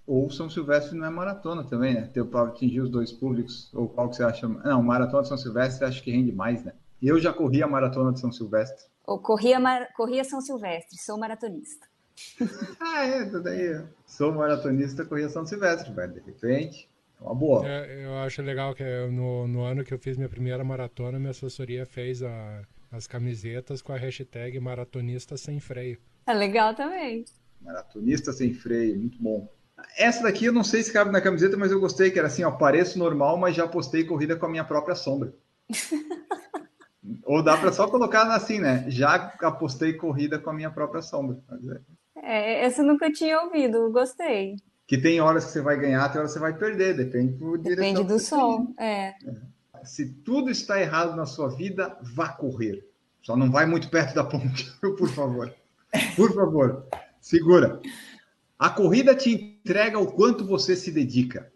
Ou São Silvestre não é maratona também, né? Ter para atingir os dois públicos. Ou qual que você acha? Não, maratona de São Silvestre acho que rende mais, né? Eu já corri a maratona de São Silvestre. Ou corria, Mar- corria São Silvestre, sou maratonista. [laughs] Ah, é, tudo aí. Sou maratonista, corri a São Silvestre, velho. De repente, é uma boa. É, eu acho legal que no, no ano que eu fiz minha primeira maratona, minha assessoria fez a- as camisetas com a hashtag maratonista sem freio. É legal também. Maratonista sem freio, muito bom. Essa daqui eu não sei se cabe na camiseta, mas eu gostei, que era assim, ó, pareço normal, mas já postei corrida com a minha própria sombra. [laughs] Ou dá para só colocar assim, né? Já apostei corrida com a minha própria sombra. É, essa eu nunca tinha ouvido, gostei. Que tem horas que você vai ganhar, tem horas que você vai perder, depende do Depende do sol. É. tem. Se tudo está errado na sua vida, vá correr. Só não vai muito perto da ponte, [laughs] por favor. Por favor, segura. A corrida te entrega o quanto você se dedica.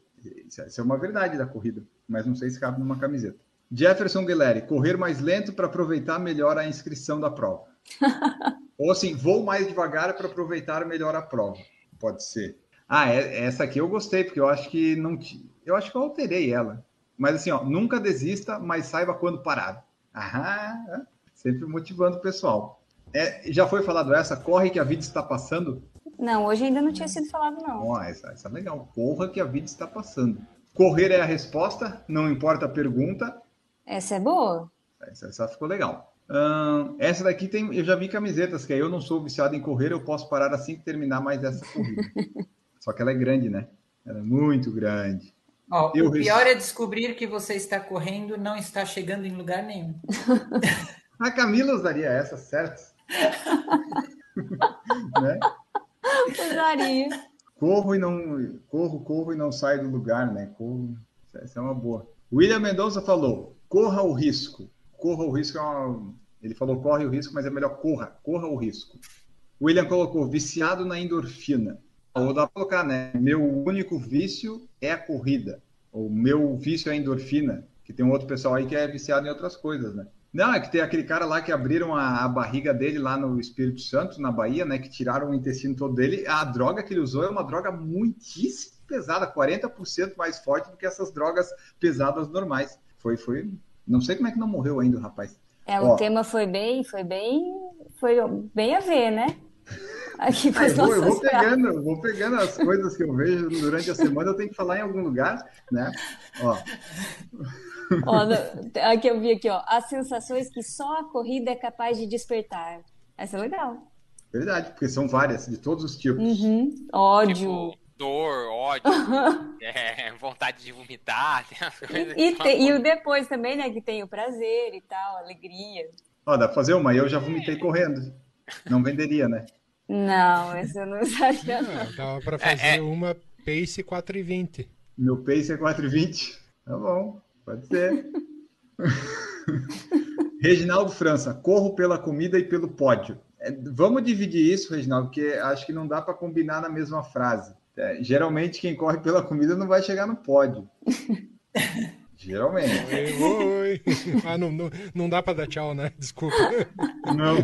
Isso isso é uma verdade da corrida, mas não sei se cabe numa camiseta. Jefferson Guilherme, correr mais lento para aproveitar melhor a inscrição da prova. [laughs] Ou assim, vou mais devagar para aproveitar melhor a prova. Pode ser. Ah, é- essa aqui eu gostei, porque eu acho que não. Eu acho que eu alterei ela. Mas assim, ó, nunca desista, mas saiba quando parar. Aham, sempre motivando o pessoal. É, já foi falado essa? Corre que a vida está passando? Não, hoje ainda não tinha sido falado, não. Ó, essa, essa é legal. Corra que a vida está passando. Correr é a resposta, não importa a pergunta. Essa é boa? Essa, essa ficou legal. Essa daqui tem. Eu já vi camisetas que é, eu não sou viciado em correr, eu posso parar assim que terminar mais essa corrida. [laughs] Só que ela é grande, né? Ela é muito grande. Ó, Eu o pior é descobrir que você está correndo e não está chegando em lugar nenhum. [laughs] A Camila usaria essa, certo? [laughs] né? Usaria. Corro e não corro, corro e não saio do lugar, né? Corro, essa é uma boa. William Mendonça falou: corra o risco. Corra o risco é. Ele falou corre o risco, mas é melhor corra, corra o risco. William colocou viciado na endorfina. Ou dá para colocar, né? Meu único vício é a corrida. Ou meu vício é a endorfina. Que tem um outro pessoal aí que é viciado em outras coisas, né? Não, é que tem aquele cara lá que abriram a, a, barriga dele lá no Espírito Santo, na Bahia, né? Que tiraram o intestino todo dele. A droga que ele usou é uma droga muitíssimo pesada, 40% mais forte do que essas drogas pesadas normais. Foi, foi. Não sei como é que não morreu ainda o rapaz. É, o Ó, tema foi bem, foi bem, foi bem a ver, né? Aqui ah, eu, vou, eu vou pegando, vou pegando as coisas que eu vejo durante a semana, eu tenho que falar em algum lugar, né? Ó. ó, aqui eu vi aqui, ó, as sensações que só a corrida é capaz de despertar. Essa é legal. Verdade, porque são várias, de todos os tipos. Uhum. Ódio. Tipo, dor, ódio, [laughs] é, vontade de vomitar. E, e, te, e, o depois também, né? Que tem o prazer e tal, alegria. Ó, dá pra fazer uma. Eu já vomitei correndo. Não venderia, né? Não, essa eu não usaria. Não, dava pra fazer é, é. uma Pace 420. Meu Pace é 420? Tá bom, pode ser. [laughs] Reginaldo França, corro pela comida e pelo pódio. É, vamos dividir isso, Reginaldo, porque acho que não dá para combinar na mesma frase. É, geralmente quem corre pela comida não vai chegar no pódio. [laughs] Geralmente. Oi, oi. Ah, não, não, não dá para dar tchau, né? Desculpa. Não.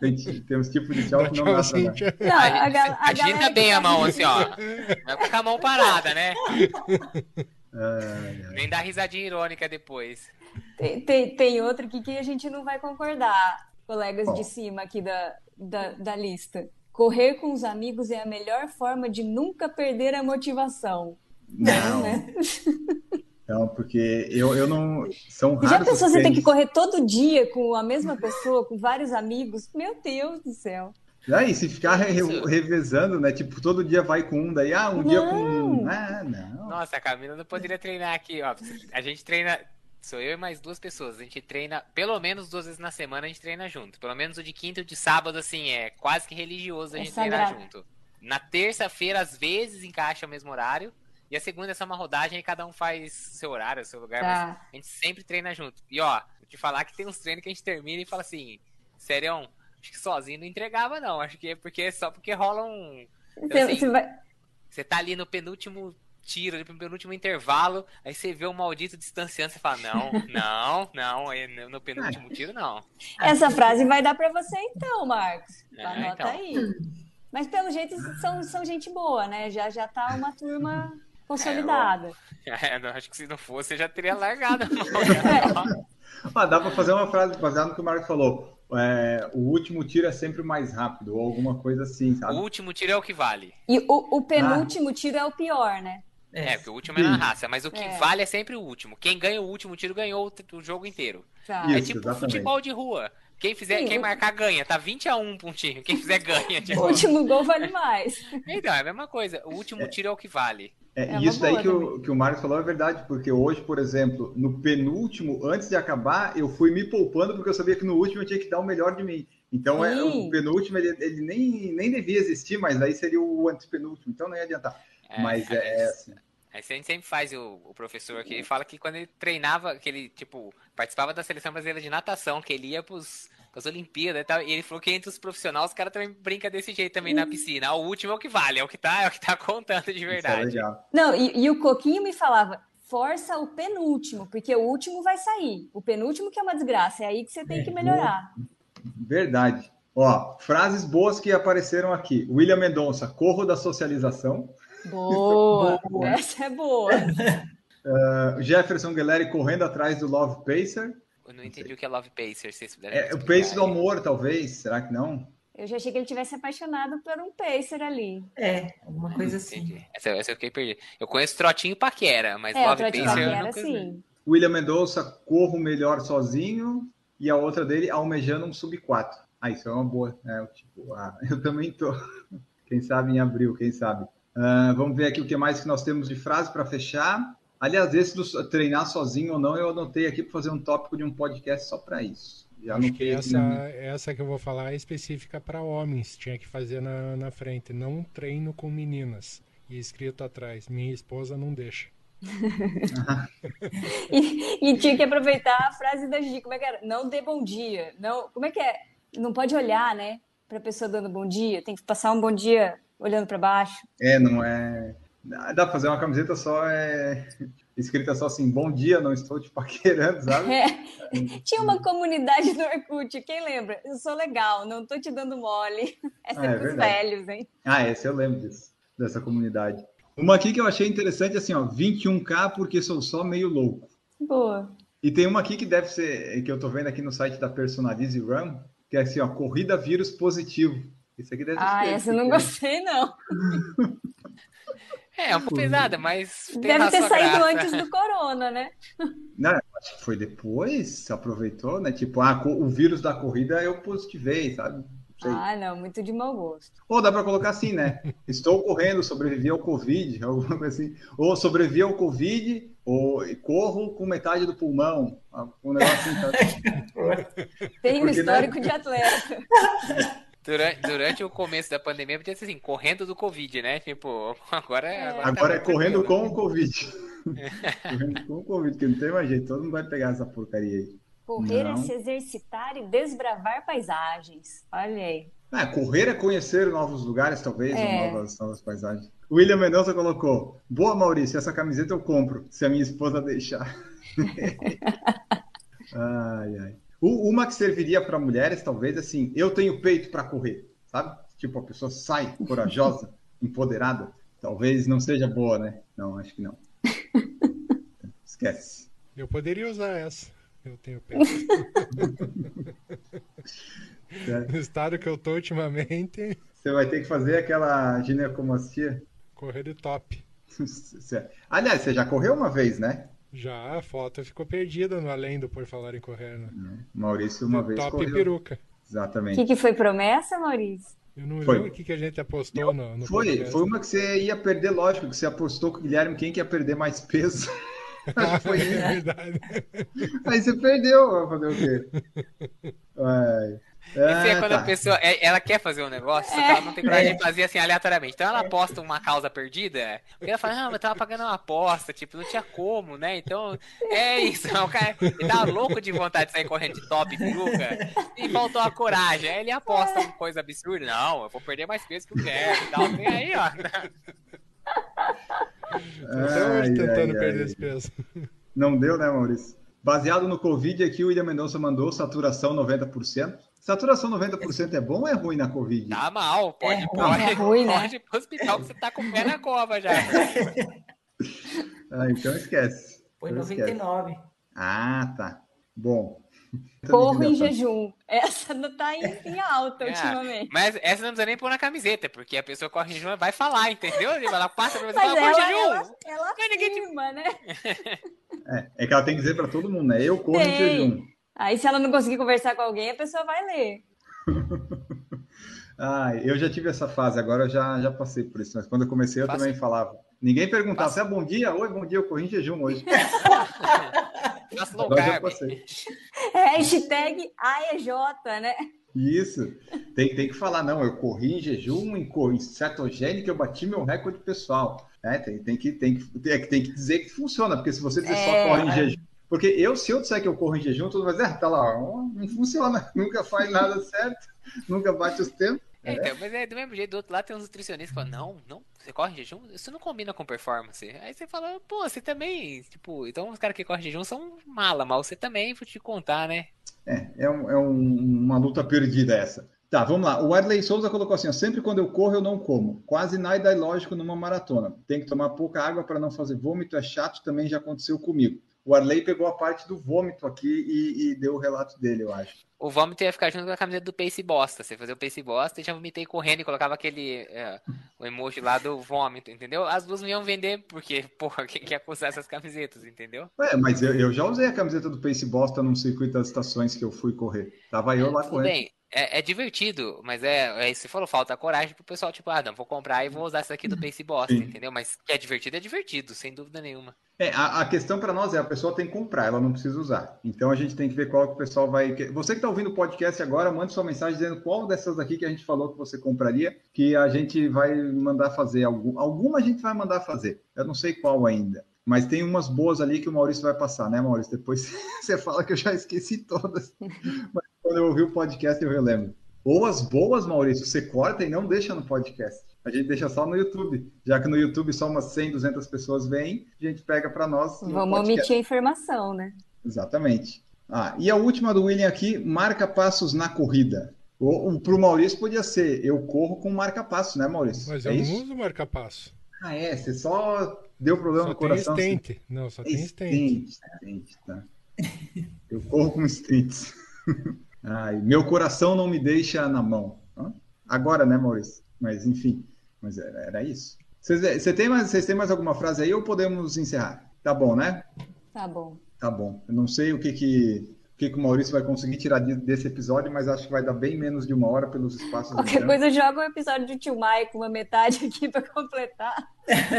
Tem, tem uns tipos de tchau que não tchau, dá assim, pra dar. Não, a, gal, a Agita bem a mão, assim, ó. Vai ficar a mão parada, né? Nem dá risadinha irônica depois. Tem, tem, tem outro aqui que a gente não vai concordar, colegas Bom. de cima aqui da, da, da lista. Correr com os amigos é a melhor forma de nunca perder a motivação. Não, né? Não, porque eu, eu não. São raros. Já pensou você tem que correr todo dia com a mesma pessoa, com vários amigos? Meu Deus do céu. É, e se ficar re revezando, né? Tipo, todo dia vai com um, daí, ah, um não. dia com um. Ah, não. Nossa, a Camila não poderia treinar aqui, ó. A gente treina. Sou eu e mais duas pessoas. A gente treina pelo menos duas vezes na semana, a gente treina junto. Pelo menos o de quinta e o de sábado, assim, é quase que religioso a é gente é treinar junto. Na terça-feira, às vezes, encaixa o mesmo horário. E a segunda é só uma rodagem e cada um faz seu horário, seu lugar, tá. mas a gente sempre treina junto. E ó, vou te falar que tem uns treinos que a gente termina e fala assim, sério, acho que sozinho não entregava, não. Acho que é porque só porque rola um. Então, assim, você, vai... você tá ali no penúltimo tiro, ali no penúltimo intervalo, aí você vê o maldito distanciando, você fala, não, [laughs] não, não, no penúltimo tiro, não. Essa frase vai dar para você então, Marcos. É, Anota então. aí. Mas pelo jeito são, são gente boa, né? Já, já tá uma turma consolidada. É, eu, [laughs] é, acho que se não fosse, eu já teria largado. [laughs] ah, dá para fazer uma frase baseada no que o Marco falou. É, o último tiro é sempre mais rápido, ou alguma coisa assim, sabe? O último tiro é o que vale. E o, o penúltimo ah. tiro é o pior, né? É, porque o último é na raça, mas o que é. vale é sempre o último. Quem ganha o último tiro ganhou o, jogo inteiro. Tá. É tipo exatamente. futebol de rua. Quem fizer, Sim, quem marcar ganha, tá 20 a 1 pontinho. Quem fizer ganha. [laughs] Tipo... O último gol vale mais. Então, é a mesma coisa. O último tiro é o que vale. É, é isso daí que o, que o Marcos falou é verdade, porque hoje, por exemplo, no penúltimo, antes de acabar, eu fui me poupando porque eu sabia que no último eu tinha que dar o melhor de mim. Então, é, o penúltimo, ele, ele, nem, nem devia existir, mas aí seria o antepenúltimo, então não ia adiantar. É, mas é, é assim. Aí a gente sempre faz o, o professor aqui, ele fala que quando ele treinava, que ele, tipo, participava da seleção brasileira de natação, que ele ia pros, as Olimpíadas e tal. E ele falou que entre os profissionais os caras também brincam desse jeito também na piscina. O último é o que vale, é o que tá, é o que tá contando de é verdade. É Não, e, e o Coquinho me falava, força o penúltimo, porque o último vai sair. O penúltimo que é uma desgraça, é aí que você tem que melhorar. Verdade. Ó, frases boas que apareceram aqui. William Mendonça, corro da socialização. Boa, boa. essa é boa. [laughs] uh, Jefferson Guilherme correndo atrás do Love Pacer. Eu não entendi o que é Love Pacer, se É, o Pacer do amor, talvez. Será que não? Eu já achei que ele tivesse apaixonado por um Pacer ali. É, alguma coisa assim. Essa, essa eu fiquei perdido. Eu conheço Trotinho Paquera, mas é, Love Pacer Paquera, eu nunca sim. William Mendonça, Corro Melhor Sozinho. E a outra dele, Almejando um Sub 4. Ah, isso é uma boa. Né? Tipo, ah, [laughs] eu também tô. Quem sabe em abril, quem sabe. Uh, vamos ver aqui o que mais que nós temos de frase para fechar. Aliás, esse do treinar sozinho ou não, eu anotei aqui para fazer um tópico de um podcast só para isso. Já Acho que essa, essa que eu vou falar é específica para homens. Tinha que fazer na, na frente. Não treino com meninas. E escrito atrás, minha esposa não deixa. [laughs] e, e, tinha que aproveitar a frase da Gigi, como é que era? Não dê bom dia. Não, como é que é? Não pode olhar, né? Para a pessoa dando bom dia. Tem que passar um bom dia olhando para baixo. É, não é. Dá pra fazer uma camiseta só, é escrita só assim, bom dia, não estou te paquerando, [laughs] sabe? É. Tinha uma comunidade no Orkut, quem lembra? Eu sou legal, não estou te dando mole. Essa [laughs] ah, é, é pros velhos, hein? Ah, esse eu lembro disso, dessa comunidade. Uma aqui que eu achei interessante, assim, ó, 21k porque sou só meio louco. Boa. E tem uma aqui que deve ser, que eu tô vendo aqui no site da Personalize Run, que é assim, ó, corrida vírus positivo. Isso aqui deve Ah, ser, essa eu não gostei, não. É, é um pouco pesada, mas. Deve ter saído graça. antes do corona, né? Não, acho que foi depois, se aproveitou, né? Tipo, ah, o vírus da corrida eu positivei, sabe? Sei. Ah, não, muito de mau gosto. Ou dá para colocar assim, né? Estou correndo, sobrevivi ao Covid, [laughs] alguma coisa assim. Ou sobrevivi ao Covid, ou corro com metade do pulmão. Um negócio assim, tá? Tem um né? histórico né? de atleta. [laughs] Durante, durante o começo da pandemia, podia ser assim, correndo do Covid, né? Tipo, [laughs] agora é. Agora, agora tá é correndo com o Covid. [laughs] correndo com o Covid, que não tem mais jeito, todo mundo vai pegar essa porcaria aí. Correr é não. é se exercitar e desbravar paisagens. Olha aí. Ah, correr é conhecer novos lugares, talvez, é. novas, novas paisagens. O William Mendonça colocou: Boa, Maurício, essa camiseta eu compro, se a minha esposa deixar. [laughs] ai, ai. Uma que serviria para mulheres, talvez, assim, eu tenho peito para correr, sabe? Tipo, a pessoa sai [laughs] corajosa, empoderada. Talvez não seja boa, né? Não, acho que não. [laughs] Esquece. Eu poderia usar essa. Eu tenho peito. [laughs] no estado que eu tô ultimamente. Você vai ter que fazer aquela ginecomastia. Correr de top. Aliás, você já correu uma vez, né? Já, a foto ficou perdida no além do Por Falar em Correr, né? Maurício uma vez Top correu. peruca. Exatamente. O que, que, foi promessa, Maurício? Eu não foi. lembro o que, que a gente apostou no, no Foi, podcast. foi uma que você ia perder, lógico, que você apostou com o Guilherme quem que ia perder mais peso. [laughs] [laughs] foi é verdade. Aí você perdeu, vai fazer o quê? [laughs] Vai. Esse é ah, quando tá. a pessoa é, ela quer fazer um negócio, só que ela não tem coragem de fazer assim aleatoriamente. Então ela aposta uma causa perdida, porque ela fala, não, mas tava pagando uma aposta, tipo, não tinha como, né? Então é isso. O cara ele tava louco de vontade de sair correndo de top peruca e faltou a coragem. Aí ele aposta uma coisa absurda. Não, eu vou perder mais peso que eu quero e tal. Tem aí, ó. Até hoje tentando ai, perder ai. esse peso. Não deu, né, Maurício? Baseado no Covid, aqui o William Mendonça mandou saturação 90%. Saturação 90% é bom ou é ruim na Covid? Tá mal, pode, é, pode, é ruim, né? pode ir pro hospital que você tá com o pé na cova já. [laughs] ah, então esquece. Foi 99. Esquece. Ah, tá. Bom. Corro em jejum. Essa não tá em, em alta é, ultimamente. Mas essa não precisa nem pôr na camiseta, porque a pessoa corre em jejum vai falar, entendeu? Ela passa pra você e fala, corre em jejum. Ela, ela afirma, né? [laughs] É, é que ela tem que dizer pra todo mundo, né? Eu corro tem. em jejum. Aí, se ela não conseguir conversar com alguém, a pessoa vai ler. [laughs] ah, eu já tive essa fase, agora eu já, já passei por isso. Mas quando eu comecei, eu Faço. também falava. Ninguém perguntava se é bom dia, oi, bom dia, eu corri em jejum hoje. [laughs] agora já passei. Hashtag AEJ, né? Isso. Tem, tem que falar, não, eu corri em jejum, em, em cetogênica, eu bati meu recorde pessoal. É, tem, tem, que, tem, que, tem que dizer que funciona, porque se você dizer é, só corre em jejum, porque eu, se eu disser que eu corro em jejum, todo mundo vai dizer, ah, tá lá, não funciona, [laughs] nunca faz nada certo, nunca bate os tempos. É, então, mas é do mesmo jeito, do outro lado tem uns nutricionistas que falam, não, não, você corre em jejum, isso não combina com performance. Aí você fala, pô, você também, tipo, então os caras que correm em jejum são mala, mas você também, vou te contar, né? É, é, um, é um, uma luta perdida essa. Tá, vamos lá. O Arley Souza colocou assim: ó, sempre quando eu corro, eu não como. Quase nada é lógico numa maratona. Tem que tomar pouca água para não fazer vômito, é chato, também já aconteceu comigo o Arley pegou a parte do vômito aqui e, e, deu o relato dele, eu acho. O vômito ia ficar junto com a camiseta do Pace Bosta. Você fazia o Pace Bosta e já vomitei correndo e colocava aquele é, o emoji lá do vômito, entendeu? As duas iam vender, porque, porra, quem quer usar essas camisetas, entendeu? É, mas eu, eu, já usei a camiseta do Pace Bosta num circuito das estações que eu fui correr. Tava eu lá correndo. Bem. É, é, divertido, mas é, é isso que você falou, falta coragem pro pessoal, tipo, ah, não, vou comprar e vou usar isso aqui do Pace Bosta, Sim. entendeu? Mas que é divertido, é divertido, sem dúvida nenhuma. É, a, a questão para nós é a pessoa tem que comprar, ela não precisa usar. Então a gente tem que ver qual que o pessoal vai. Você que está ouvindo o podcast agora, mande sua mensagem dizendo qual dessas aqui que a gente falou que você compraria, que a gente vai mandar fazer. Algum, alguma a gente vai mandar fazer. Eu não sei qual ainda. Mas tem umas boas ali que o Maurício vai passar, né, Maurício? Depois [laughs] você fala que eu já esqueci todas. Mas [laughs] quando eu ouvi o podcast, eu relembro. Ou as boas, Maurício, você corta e não deixa no podcast. A gente deixa só no YouTube. Já que no YouTube só umas 100, 200 pessoas vêm, a gente pega para nós. Vamos omitir a informação, né? Exatamente. Ah, e a última do William aqui, marca passos na corrida. Para o Maurício podia ser, eu corro com marca passo, né, Maurício? Mas é eu isso? não uso marca passo. Ah, é? Você só deu problema só no coração? Tem stent. Assim? Não, só tem stent. stent tá. Eu corro com stents. [laughs] Ai, meu coração não me deixa na mão. Agora, né, Maurício? Mas, enfim, mas era, era isso. Vocês, você tem mais, vocês têm mais alguma frase aí ou podemos encerrar? Tá bom, né? Tá bom. Tá bom. Eu não sei o que que, o, que, que o Maurício vai conseguir tirar desse episódio, mas acho que vai dar bem menos de uma hora pelos espaços. Qualquer coisa, joga um episódio de Tio Maio com uma metade aqui para completar.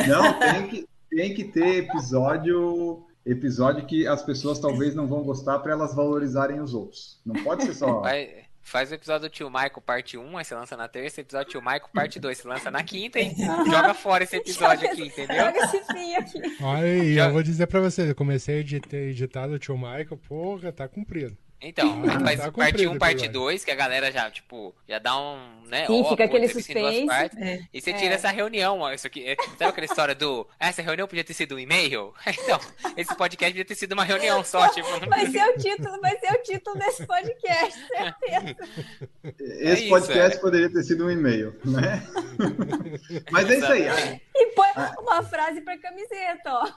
Não, tem que, tem que ter episódio episódio que as pessoas talvez não vão gostar para elas valorizarem os outros. Não pode ser só. [laughs] Vai, faz o episódio do tio Michael parte 1, aí você lança na terça, episódio do tio Michael parte 2, você lança na quinta e [laughs] joga fora esse episódio aqui, entendeu? Joga esse fim aqui. Olha aí, eu vou dizer para você, eu comecei a editar, editar do tio Michael, porra, tá cumprido. Então, [laughs] ah, faz tá parte 1, um, parte 2, que a galera já, tipo, já dá um, né? Sim, ó, fica aquele suspense. Partes, é. E você tira é. essa reunião, ó, isso aqui, é, sabe aquela história do, ah, essa reunião podia ter sido um e-mail? [laughs] Então, esse podcast podia ter sido uma reunião só, tipo. Vai ser o título, vai ser o título desse podcast, [laughs] certeza. Esse é podcast isso, poderia ter sido um e-mail, né? Mas é isso aí. E põe uma frase para camiseta, ó.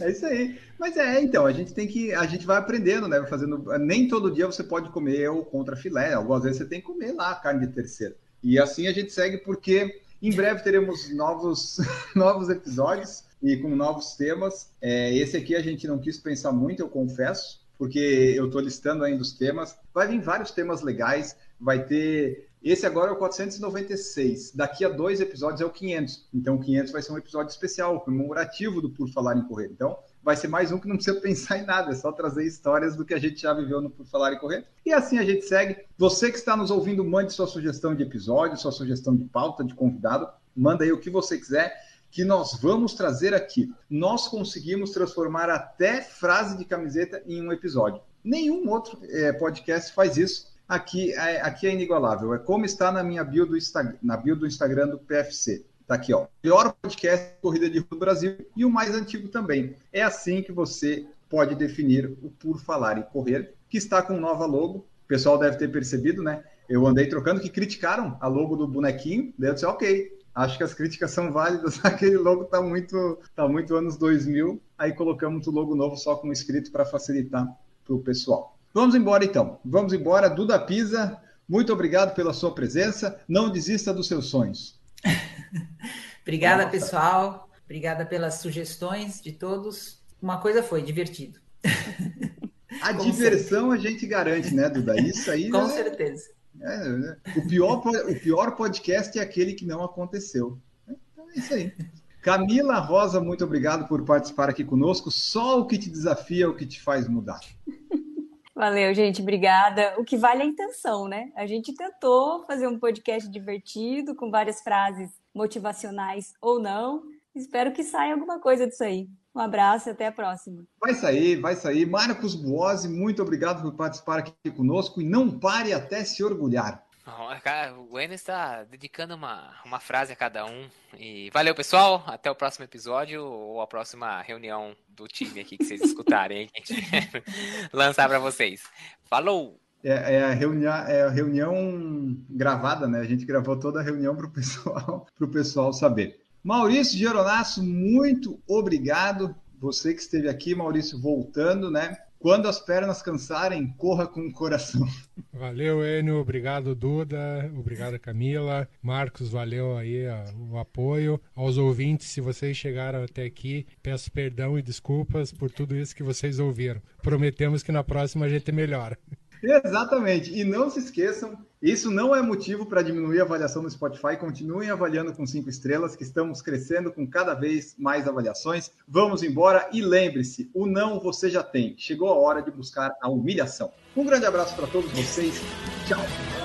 É isso aí. Mas é, então, a gente tem que. A gente vai aprendendo, né? Fazendo. Nem todo dia você pode comer o contra filé. Algumas vezes você tem que comer lá a carne de terceira. E assim a gente segue, porque em breve teremos novos, [laughs] novos episódios e com novos temas. É, esse aqui a gente não quis pensar muito, eu confesso, porque eu estou listando ainda os temas. Vai vir vários temas legais. Vai ter esse agora é o 496. Daqui a dois episódios é o 500. Então, o 500 vai ser um episódio especial, comemorativo do Por Falar em Correr. Então, vai ser mais um que não precisa pensar em nada, é só trazer histórias do que a gente já viveu no Por Falar em Correr. E assim a gente segue. Você que está nos ouvindo, mande sua sugestão de episódio, sua sugestão de pauta, de convidado. Manda aí o que você quiser que nós vamos trazer aqui. Nós conseguimos transformar até frase de camiseta em um episódio. Nenhum outro é, podcast faz isso aqui é, aqui é inigualável. É como está na minha bio do, Instagram, na bio do Instagram do PFC. Tá aqui, ó. Pior podcast de corrida de rua do Brasil e o mais antigo também. É assim que você pode definir o Por Falar e Correr, que está com nova logo. O pessoal deve ter percebido, né? Eu andei trocando que criticaram a logo do bonequinho. Daí eu disse, ok, acho que as críticas são válidas. [laughs] Aquele logo tá muito, tá muito anos 2000. Aí colocamos o logo novo só com escrito para facilitar para o pessoal. Vamos embora então. Vamos embora. Duda Pisa, muito obrigado pela sua presença. Não desista dos seus sonhos. [laughs] Obrigada, Nossa. pessoal. Obrigada pelas sugestões de todos. Uma coisa foi divertido. A [laughs] Com diversão certeza. a gente garante, né, Duda? Isso aí. Com é... certeza. É, é, o, pior, o pior podcast é aquele que não aconteceu. Então é isso aí. Camila Rosa, muito obrigado por participar aqui conosco. Só o que te desafia é o que te faz mudar. Valeu, gente, obrigada. O que vale é a intenção, né? A gente tentou fazer um podcast divertido, com várias frases motivacionais ou não. Espero que saia alguma coisa disso aí. Um abraço e até a próxima. Vai sair, vai sair. Marcos Buozzi, muito obrigado por participar aqui conosco e não pare até se orgulhar. O Enes está dedicando uma, uma frase a cada um. E valeu, pessoal. Até o próximo episódio ou a próxima reunião do time aqui que vocês [laughs] escutarem? Que a gente [laughs] lançar para vocês. Falou! É, é, a reunião, é a reunião gravada, né? A gente gravou toda a reunião para o pessoal, [laughs] pessoal saber. Maurício Geronasso, muito obrigado. Você que esteve aqui, Maurício, voltando, né? Quando as pernas cansarem, corra com o coração. Valeu, Enio. Obrigado, Duda. Obrigado, Camila. Marcos, valeu aí o apoio. Aos ouvintes, se vocês chegaram até aqui, peço perdão e desculpas por tudo isso que vocês ouviram. Prometemos que na próxima a gente melhora. Exatamente. E não se esqueçam, isso não é motivo para diminuir a avaliação no Spotify. Continuem avaliando com cinco estrelas, que estamos crescendo com cada vez mais avaliações. Vamos embora e lembre-se: o não você já tem. Chegou a hora de buscar a humilhação. Um grande abraço para todos vocês. Tchau.